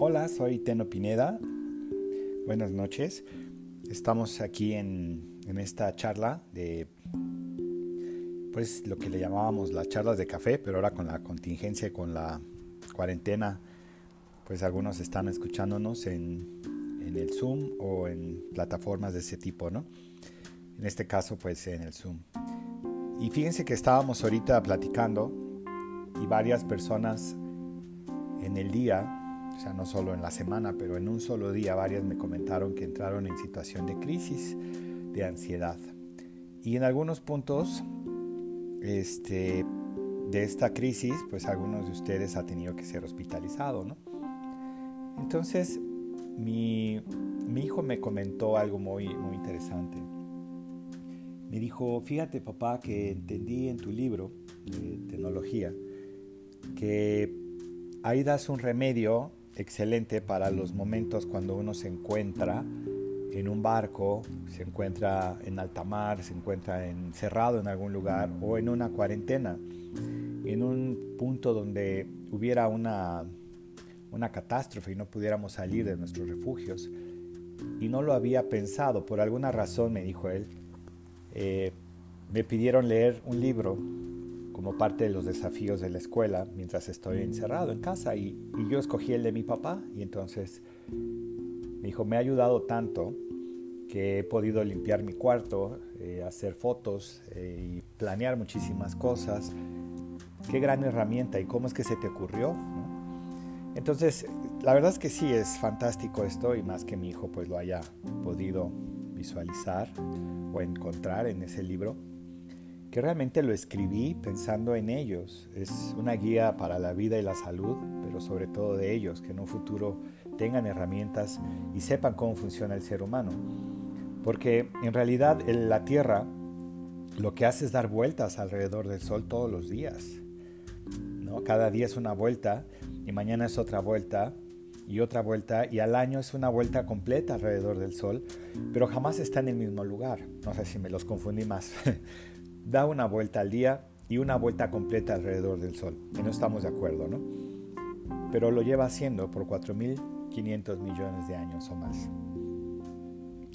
Hola, soy Teno Pineda. Buenas noches. Estamos aquí en, en, esta charla de, pues, lo que le llamábamos las charlas de café, pero ahora con la contingencia y con la cuarentena, pues algunos están escuchándonos en, en el Zoom o en plataformas de ese tipo, ¿no? En este caso, pues, en el Zoom. Y fíjense que estábamos ahorita platicando y varias personas en el día o sea, no solo en la semana, pero en un solo día varias me comentaron que entraron en situación de crisis, de ansiedad. Y en algunos puntos este, de esta crisis, pues algunos de ustedes ha tenido que ser hospitalizado, ¿no? Entonces, mi, mi hijo me comentó algo muy, muy interesante. Me dijo, fíjate papá que entendí en tu libro de tecnología que ahí das un remedio excelente para los momentos cuando uno se encuentra en un barco, se encuentra en alta mar, se encuentra encerrado en algún lugar o en una cuarentena, en un punto donde hubiera una, una catástrofe y no pudiéramos salir de nuestros refugios. Y no lo había pensado, por alguna razón me dijo él, eh, me pidieron leer un libro como parte de los desafíos de la escuela mientras estoy encerrado en casa y, yo escogí el de mi papá y entonces me dijo, me ha ayudado tanto que he podido limpiar mi cuarto, eh, hacer fotos eh, y planear muchísimas cosas. Qué gran herramienta y cómo es que se te ocurrió. Entonces, la verdad es que sí, es fantástico esto y más que mi hijo pues lo haya podido visualizar o encontrar en ese libro que realmente lo escribí pensando en ellos. Es una guía para la vida y la salud, pero sobre todo de ellos, que en un futuro tengan herramientas y sepan cómo funciona el ser humano. Porque en realidad la Tierra lo que hace es dar vueltas alrededor del Sol todos los días. ¿no? Cada día es una vuelta y mañana es otra vuelta y otra vuelta y al año es una vuelta completa alrededor del Sol, pero jamás está en el mismo lugar. No sé si me los confundí más. da una vuelta al día y una vuelta completa alrededor del Sol. Y no estamos de acuerdo, ¿no? Pero lo lleva haciendo por 4.500 millones de años o más.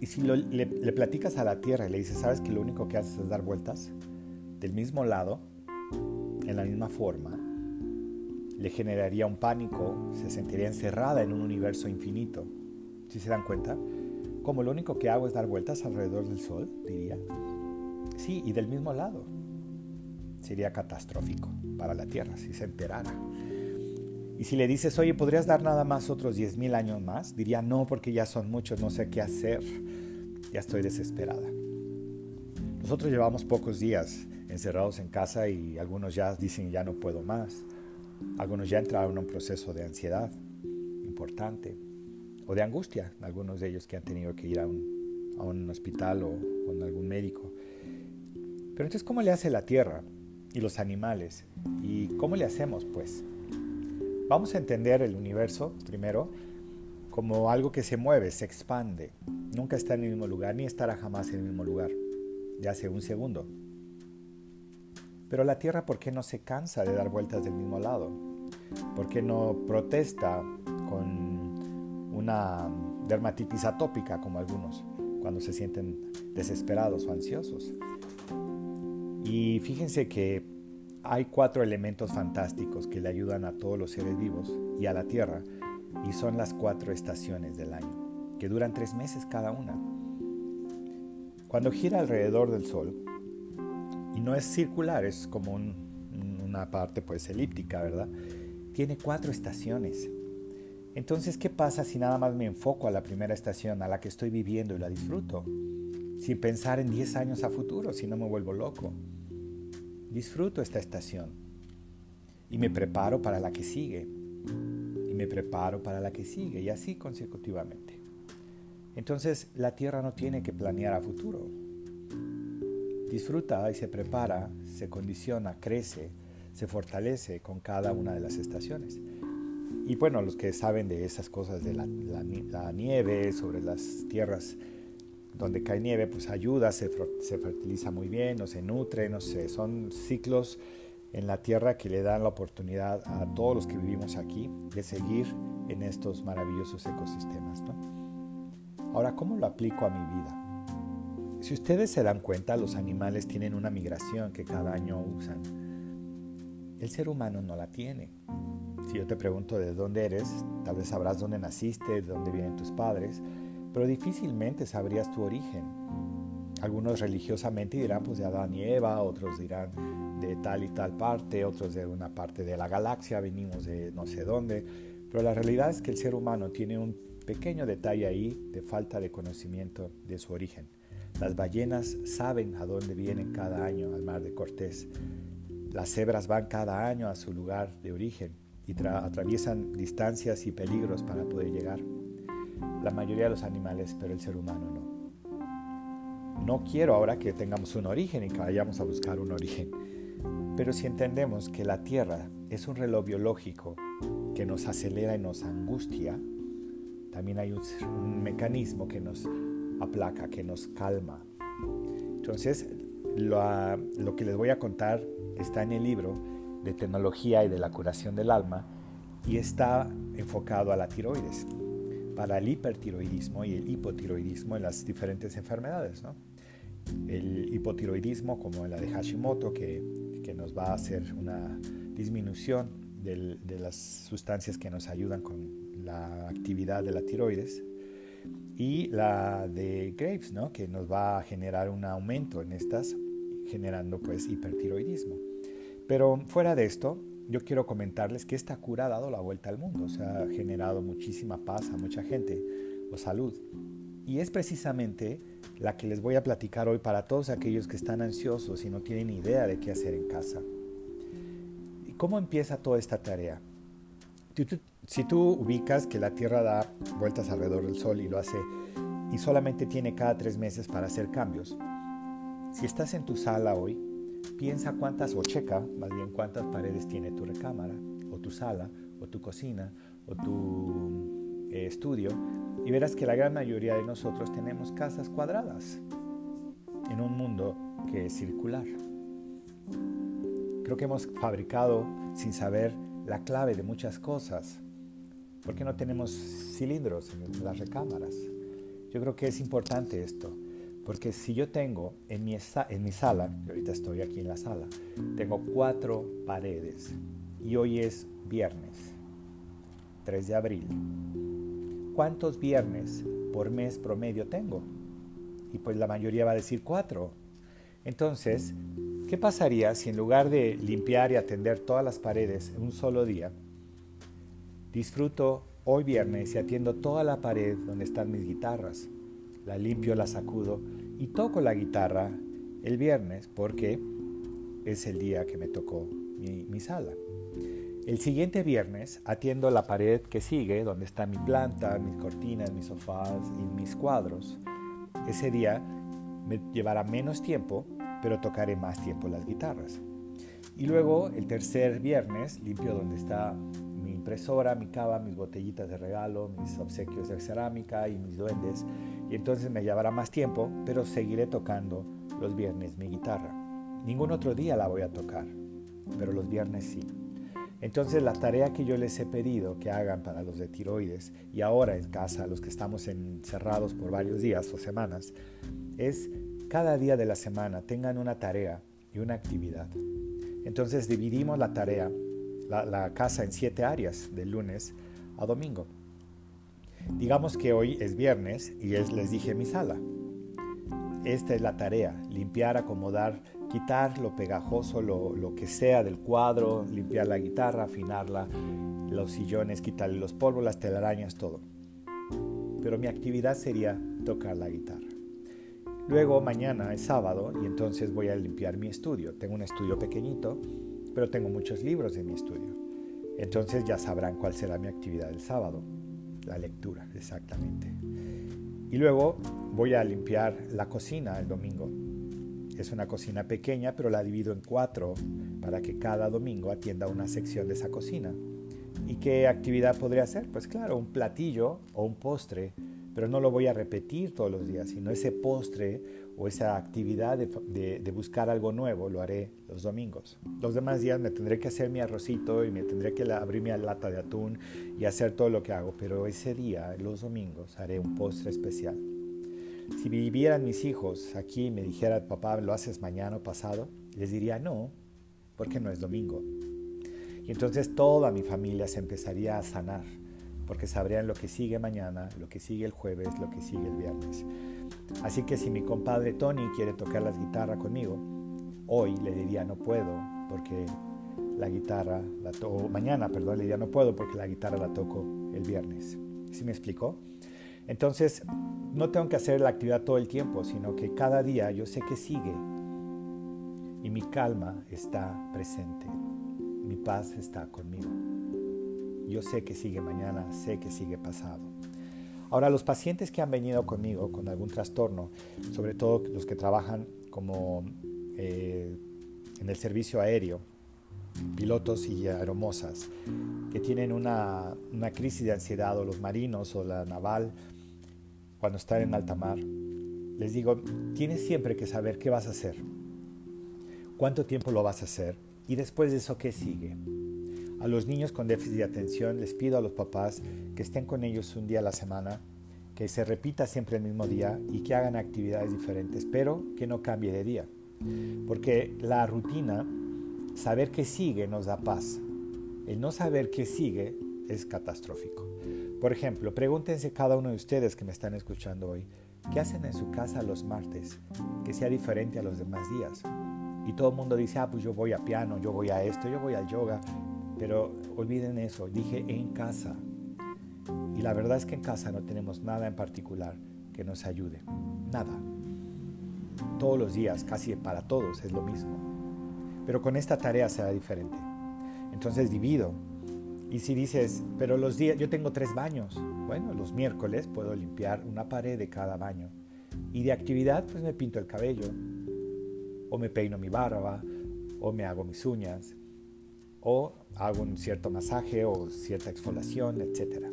Y si le, platicas a la Tierra y le dices, ¿sabes que lo único que haces es dar vueltas? Del mismo lado, en la misma forma, le generaría un pánico, se sentiría encerrada en un universo infinito. ¿Sí se dan cuenta? Como lo único que hago es dar vueltas alrededor del Sol, diría. Sí, y del mismo lado. Sería catastrófico para la Tierra si se enterara. Y si le dices, oye, ¿podrías dar nada más otros 10.000 años más? Diría, no, porque ya son muchos, no sé qué hacer. Ya estoy desesperada. Nosotros llevamos pocos días encerrados en casa y algunos ya dicen, ya no puedo más. Algunos ya entraron en un proceso de ansiedad importante o de angustia, algunos de ellos que han tenido que ir a un, a un hospital o con algún médico. Pero entonces, ¿cómo le hace la tierra y los animales? ¿Y cómo le hacemos, pues? Vamos a entender el universo, primero, como algo que se mueve, se expande. Nunca está en el mismo lugar, ni estará jamás en el mismo lugar, ya hace un segundo. Pero la Tierra, ¿por qué no se cansa de dar vueltas del mismo lado? ¿Por qué no protesta con una dermatitis atópica como algunos, cuando se sienten desesperados o ansiosos? Y fíjense que hay cuatro elementos fantásticos que le ayudan a todos los seres vivos y a la Tierra, y son las cuatro estaciones del año, que duran tres meses cada una. Cuando gira alrededor del Sol, y no es circular, es como una parte pues elíptica, ¿verdad? Tiene cuatro estaciones. Entonces, ¿qué pasa si nada más me enfoco a la primera estación, a la que estoy viviendo y la disfruto? Sin pensar en 10 años a futuro, si no me vuelvo loco disfruto esta estación y me preparo para la que sigue y me preparo para la que sigue y así consecutivamente. Entonces la Tierra no tiene que planear a futuro. Disfruta y se prepara, se condiciona, crece, se fortalece con cada una de las estaciones. Y bueno, los que saben de esas cosas de la, la nieve, sobre las tierras donde cae nieve, pues ayuda, se, fertiliza muy bien, o se nutre, no sé, son ciclos en la tierra que le dan la oportunidad a todos los que vivimos aquí de seguir en estos maravillosos ecosistemas. Ahora, ¿cómo lo aplico a mi vida? Si ustedes se dan cuenta, los animales tienen una migración que cada año usan. El ser humano no la tiene. Si yo te pregunto de dónde eres, tal vez sabrás dónde naciste, de dónde vienen tus padres, pero difícilmente sabrías tu origen. Algunos religiosamente dirán pues de Adán y Eva, otros dirán de tal y tal parte, otros de una parte de la galaxia, venimos de no sé dónde, pero la realidad es que el ser humano tiene un pequeño detalle ahí de falta de conocimiento de su origen. Las ballenas saben a dónde vienen cada año al mar de Cortés. Las cebras van cada año a su lugar de origen y atraviesan distancias y peligros para poder llegar. La mayoría de los animales, pero el ser humano no. No quiero ahora que tengamos un origen y que vayamos a buscar un origen, pero si entendemos que la Tierra es un reloj biológico que nos acelera y nos angustia, también hay un mecanismo que nos aplaca, que nos calma. Entonces, lo, que les voy a contar está en el libro de tecnología y de la curación del alma y está enfocado a la tiroides, para el hipertiroidismo y el hipotiroidismo en las diferentes enfermedades. El hipotiroidismo, como la de Hashimoto, que, que nos va a hacer una disminución de las sustancias que nos ayudan con la actividad de la tiroides y la de Graves, ¿no? que nos va a generar un aumento en estas, generando pues hipertiroidismo. Pero fuera de esto, yo quiero comentarles que esta cura ha dado la vuelta al mundo, o sea, ha generado muchísima paz a mucha gente o salud. Y es precisamente la que les voy a platicar hoy para todos aquellos que están ansiosos y no tienen idea de qué hacer en casa. ¿Y cómo empieza toda esta tarea? Si tú ubicas que la Tierra da vueltas alrededor del Sol y lo hace y solamente tiene cada tres meses para hacer cambios, si estás en tu sala hoy, piensa cuántas, o checa más bien cuántas paredes tiene tu recámara, o tu sala, o tu cocina, o tu eh, estudio, y verás que la gran mayoría de nosotros tenemos casas cuadradas en un mundo que es circular. Creo que hemos fabricado sin saber la clave de muchas cosas ¿Por qué no tenemos cilindros en las recámaras? Yo creo que es importante esto, porque si yo tengo en mi, en mi sala, y ahorita estoy aquí en la sala, tengo cuatro paredes y hoy es viernes, 3 de abril. ¿Cuántos viernes por mes promedio tengo? Y pues la mayoría va a decir cuatro. Entonces, ¿qué pasaría si en lugar de limpiar y atender todas las paredes en un solo día, Disfruto hoy viernes y atiendo toda la pared donde están mis guitarras. La limpio, la sacudo y toco la guitarra el viernes porque es el día que me tocó mi, sala. El siguiente viernes atiendo la pared que sigue, donde está mi planta, mis cortinas, mis sofás y mis cuadros. Ese día me llevará menos tiempo, pero tocaré más tiempo las guitarras. Y luego el tercer viernes limpio donde está impresora, mi cava, mis botellitas de regalo, mis obsequios de cerámica y mis duendes. Y entonces me llevará más tiempo, pero seguiré tocando los viernes mi guitarra. Ningún otro día la voy a tocar, pero los viernes sí. Entonces la tarea que yo les he pedido que hagan para los de tiroides y ahora en casa, los que estamos encerrados por varios días o semanas, es cada día de la semana tengan una tarea y una actividad. Entonces dividimos la tarea la, casa en siete áreas, de lunes a domingo. Digamos que hoy es viernes y es, les dije mi sala. Esta es la tarea, limpiar, acomodar, quitar lo pegajoso, lo, lo, que sea del cuadro, limpiar la guitarra, afinarla, los sillones, quitarle los polvos, las telarañas, todo. Pero mi actividad sería tocar la guitarra. Luego mañana es sábado y entonces voy a limpiar mi estudio. Tengo un estudio pequeñito pero tengo muchos libros en mi estudio. Entonces ya sabrán cuál será mi actividad el sábado, la lectura, exactamente. Y luego voy a limpiar la cocina el domingo. Es una cocina pequeña, pero la divido en cuatro para que cada domingo atienda una sección de esa cocina. ¿Y qué actividad podría hacer? Pues claro, un platillo o un postre, pero no lo voy a repetir todos los días, sino ese postre o esa actividad de, buscar algo nuevo lo haré los domingos. Los demás días me tendré que hacer mi arrocito y me tendré que abrir mi lata de atún y hacer todo lo que hago, pero ese día, los domingos, haré un postre especial. Si vivieran mis hijos aquí y me dijera, papá, ¿lo haces mañana o pasado? Les diría no, porque no es domingo. Y entonces toda mi familia se empezaría a sanar, porque sabrían lo que sigue mañana, lo que sigue el jueves, lo que sigue el viernes. Así que si mi compadre Tony quiere tocar la guitarra conmigo, hoy le diría no puedo porque la guitarra, la o mañana, perdón, le diría no puedo porque la guitarra la toco el viernes. ¿Sí me explicó? Entonces, no tengo que hacer la actividad todo el tiempo, sino que cada día yo sé que sigue y mi calma está presente, mi paz está conmigo. Yo sé que sigue mañana, sé que sigue pasado. Ahora, los pacientes que han venido conmigo con algún trastorno, sobre todo los que trabajan como eh, en el servicio aéreo, pilotos y aeromosas, que tienen una, una crisis de ansiedad, o los marinos o la naval, cuando están en alta mar, les digo, tienes siempre que saber qué vas a hacer, cuánto tiempo lo vas a hacer y después de eso qué sigue. A los niños con déficit de atención les pido a los papás que estén con ellos un día a la semana, que se repita siempre el mismo día y que hagan actividades diferentes, pero que no cambie de día. Porque la rutina, saber qué sigue nos da paz. El no saber qué sigue es catastrófico. Por ejemplo, pregúntense cada uno de ustedes que me están escuchando hoy, ¿qué hacen en su casa los martes que sea diferente a los demás días? Y todo el mundo dice, ah, pues yo voy a piano, yo voy a esto, yo voy al yoga, pero olviden eso, dije en casa. Y la verdad es que en casa no tenemos nada en particular que nos ayude. Nada. Todos los días, casi para todos, es lo mismo. Pero con esta tarea será diferente. Entonces divido. Y si dices, pero los días, yo tengo tres baños. Bueno, los miércoles puedo limpiar una pared de cada baño. Y de actividad, pues me pinto el cabello. O me peino mi barba. O me hago mis uñas o hago un cierto masaje o cierta exfoliación, etc.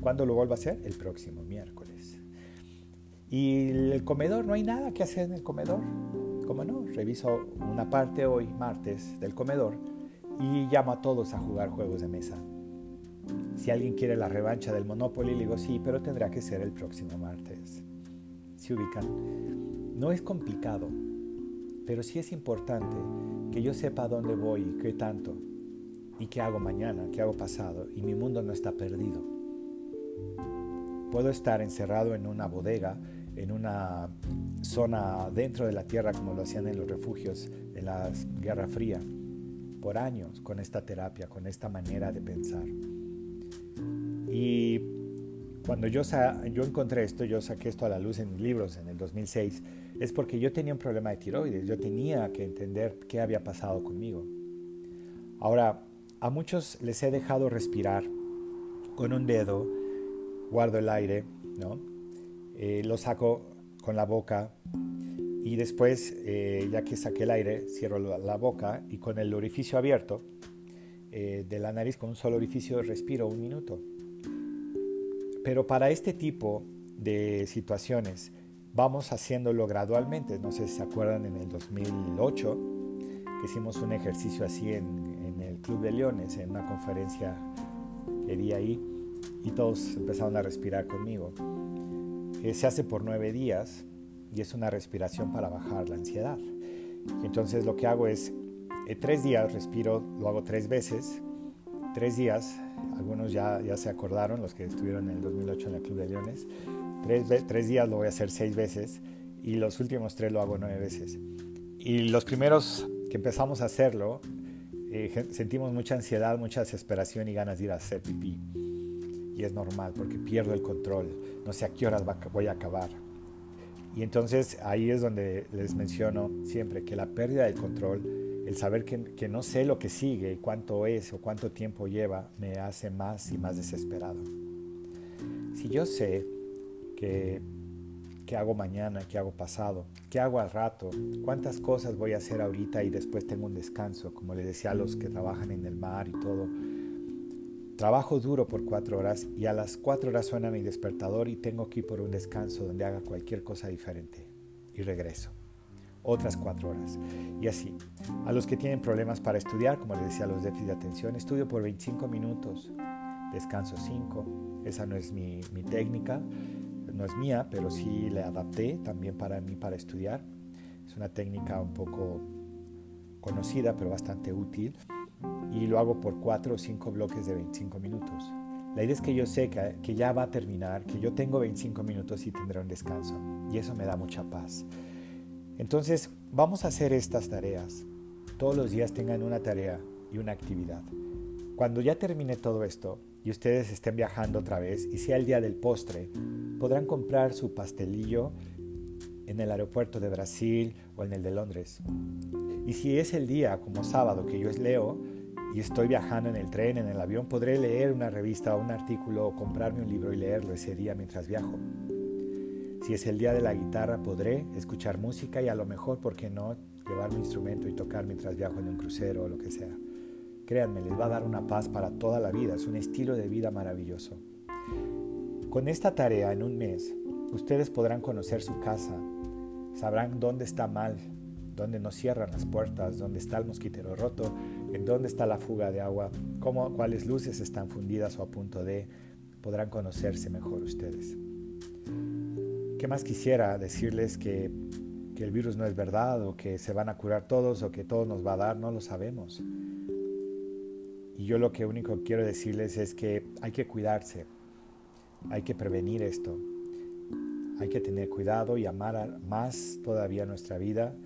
¿Cuándo lo vuelvo a hacer? El próximo miércoles. Y el comedor, no hay nada que hacer en el comedor. ¿Cómo no? Reviso una parte hoy, martes, del comedor y llamo a todos a jugar juegos de mesa. Si alguien quiere la revancha del Monopoly, le digo sí, pero tendrá que ser el próximo martes. ¿Se ubican? No es complicado, pero sí es importante que yo sepa dónde voy y qué tanto, y qué hago mañana, qué hago pasado, y mi mundo no está perdido. Puedo estar encerrado en una bodega, en una zona dentro de la tierra como lo hacían en los refugios en la Guerra Fría, por años con esta terapia, con esta manera de pensar. Y cuando yo, yo encontré esto, yo saqué esto a la luz en mis libros en el 2006, es porque yo tenía un problema de tiroides, yo tenía que entender qué había pasado conmigo. Ahora, a muchos les he dejado respirar con un dedo, guardo el aire, ¿no? Eh, lo saco con la boca y después, eh, ya que saqué el aire, cierro la, boca y con el orificio abierto eh, de la nariz, con un solo orificio, respiro un minuto. Pero para este tipo de situaciones, vamos haciéndolo gradualmente. No sé si se acuerdan en el 2008 que hicimos un ejercicio así en, el Club de Leones, en una conferencia que di ahí, y todos empezaron a respirar conmigo. Eh, se hace por nueve días y es una respiración para bajar la ansiedad. entonces lo que hago es, eh, tres días respiro, lo hago tres veces, tres días, algunos ya, ya se acordaron, los que estuvieron en el 2008 en el Club de Leones, Tres, días lo voy a hacer seis veces y los últimos tres lo hago nueve veces. Y los primeros que empezamos a hacerlo, eh, sentimos mucha ansiedad, mucha desesperación y ganas de ir a hacer pipí. Y es normal porque pierdo el control, no sé a qué horas voy a acabar. Y entonces ahí es donde les menciono siempre que la pérdida del control, el saber que, que no sé lo que sigue, cuánto es o cuánto tiempo lleva, me hace más y más desesperado. Si yo sé ¿Qué, hago mañana? ¿Qué hago pasado? ¿Qué hago al rato? ¿Cuántas cosas voy a hacer ahorita y después tengo un descanso? Como le decía a los que trabajan en el mar y todo. Trabajo duro por cuatro horas y a las cuatro horas suena mi despertador y tengo que ir por un descanso donde haga cualquier cosa diferente. y regreso. Otras cuatro horas. Y así. A los que tienen problemas para estudiar, como les decía, los déficits de atención, estudio por 25 minutos, descanso 5. Esa no es mi, técnica, no es mía, pero sí le adapté también para mí para estudiar. Es una técnica un poco conocida, pero bastante útil. Y lo hago por cuatro o cinco bloques de 25 minutos. La idea es que yo sé que, ya va a terminar, que yo tengo 25 minutos y tendré un descanso. Y eso me da mucha paz. Entonces, vamos a hacer estas tareas. Todos los días tengan una tarea y una actividad. Cuando ya termine todo esto y ustedes estén viajando otra vez y sea el día del postre, podrán comprar su pastelillo en el aeropuerto de Brasil o en el de Londres. Y si es el día como sábado que yo leo, y estoy viajando en el tren, en el avión, podré leer una revista o un artículo o comprarme un libro y leerlo ese día mientras viajo. Si es el día de la guitarra, podré escuchar música y a lo mejor, ¿por qué no?, llevar mi instrumento y tocar mientras viajo en un crucero o lo que sea. Créanme, les va a dar una paz para toda la vida, es un estilo de vida maravilloso. Con esta tarea en un mes, ustedes podrán conocer su casa, sabrán dónde está mal, dónde no cierran las puertas, dónde está el mosquitero roto, en dónde está la fuga de agua, cómo, cuáles luces están fundidas o a punto de, podrán conocerse mejor ustedes. ¿Qué más quisiera decirles que, que el virus no es verdad o que se van a curar todos o que todo nos va a dar? No lo sabemos. Y yo lo que único quiero decirles es que hay que cuidarse, hay que prevenir esto, hay que tener cuidado y amar más todavía nuestra vida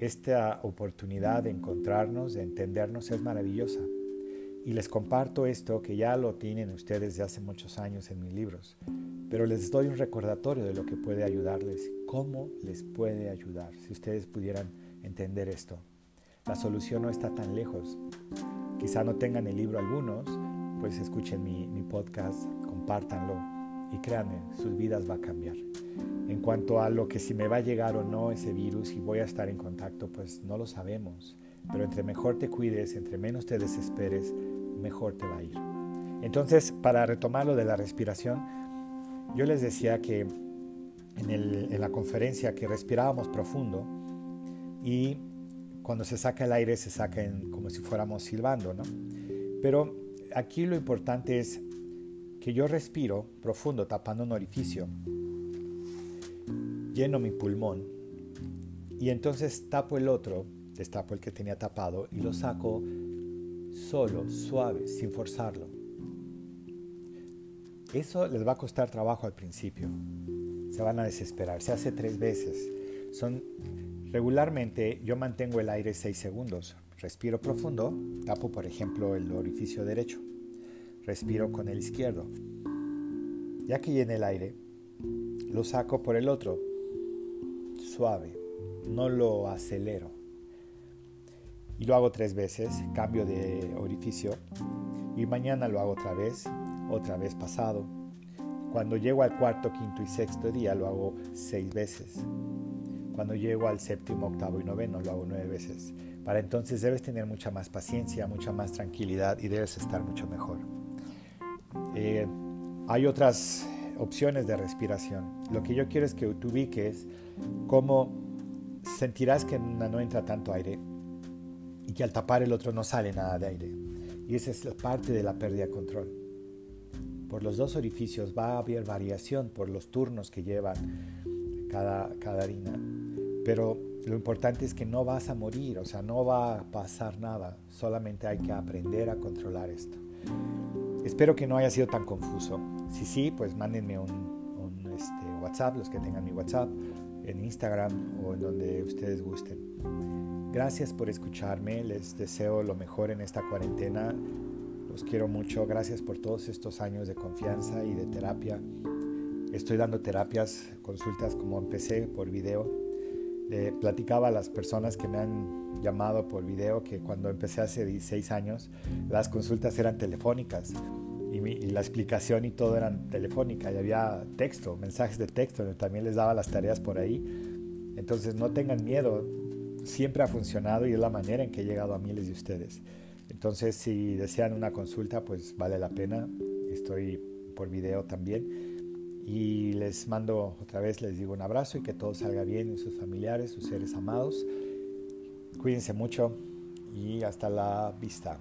esta oportunidad de encontrarnos, de entendernos, es maravillosa. Y les comparto esto que ya lo tienen ustedes de hace muchos años en mis libros, pero les doy un recordatorio de lo que puede ayudarles, cómo les puede ayudar, si ustedes pudieran entender esto. La solución no está tan lejos. Quizá no tengan el libro algunos, pues escuchen mi, mi podcast, compártanlo y créanme, sus vidas va a cambiar. En cuanto a lo que si me va a llegar o no ese virus y voy a estar en contacto, pues no lo sabemos. Pero entre mejor te cuides, entre menos te desesperes, mejor te va a ir. Entonces, para retomar lo de la respiración, yo les decía que en, la conferencia que respirábamos profundo y cuando se saca el aire se saca como si fuéramos silbando, ¿no? Pero aquí lo importante es que yo respiro profundo tapando un orificio lleno mi pulmón y entonces tapo el otro, destapo el que tenía tapado y lo saco solo, suave, sin forzarlo. Eso les va a costar trabajo al principio. Se van a desesperar. Se hace tres veces. Son regularmente yo mantengo el aire seis segundos. Respiro profundo, tapo por ejemplo el orificio derecho. Respiro con el izquierdo. Ya que llene el aire, lo saco por el otro, suave, no lo acelero. Y lo hago tres veces, cambio de orificio. Y mañana lo hago otra vez, otra vez pasado. Cuando llego al cuarto, quinto y sexto día lo hago seis veces. Cuando llego al séptimo, octavo y noveno lo hago nueve veces. Para entonces debes tener mucha más paciencia, mucha más tranquilidad y debes estar mucho mejor. Eh, hay otras opciones de respiración. Lo que yo quiero es que tú ubiques cómo sentirás que no entra tanto aire y que al tapar el otro no sale nada de aire. Y esa es la parte de la pérdida de control. Por los dos orificios va a haber variación por los turnos que llevan cada, cada harina. Pero lo importante es que no vas a morir, o sea, no va a pasar nada. Solamente hay que aprender a controlar esto. Espero que no haya sido tan confuso. Si sí, pues mándenme un, este, WhatsApp, los que tengan mi WhatsApp, en Instagram o en donde ustedes gusten. Gracias por escucharme, les deseo lo mejor en esta cuarentena. Los quiero mucho, gracias por todos estos años de confianza y de terapia. Estoy dando terapias, consultas como empecé por video. Le platicaba a las personas que me han llamado por video que cuando empecé hace 16 años las consultas eran telefónicas y, la explicación y todo eran telefónica y había texto, mensajes de texto, también les daba las tareas por ahí. Entonces no tengan miedo, siempre ha funcionado y es la manera en que he llegado a miles de ustedes. Entonces, si desean una consulta, pues vale la pena. Estoy por video también. Y les mando otra vez, les digo un abrazo y que todo salga bien en sus familiares, sus seres amados. Cuídense mucho y hasta la vista.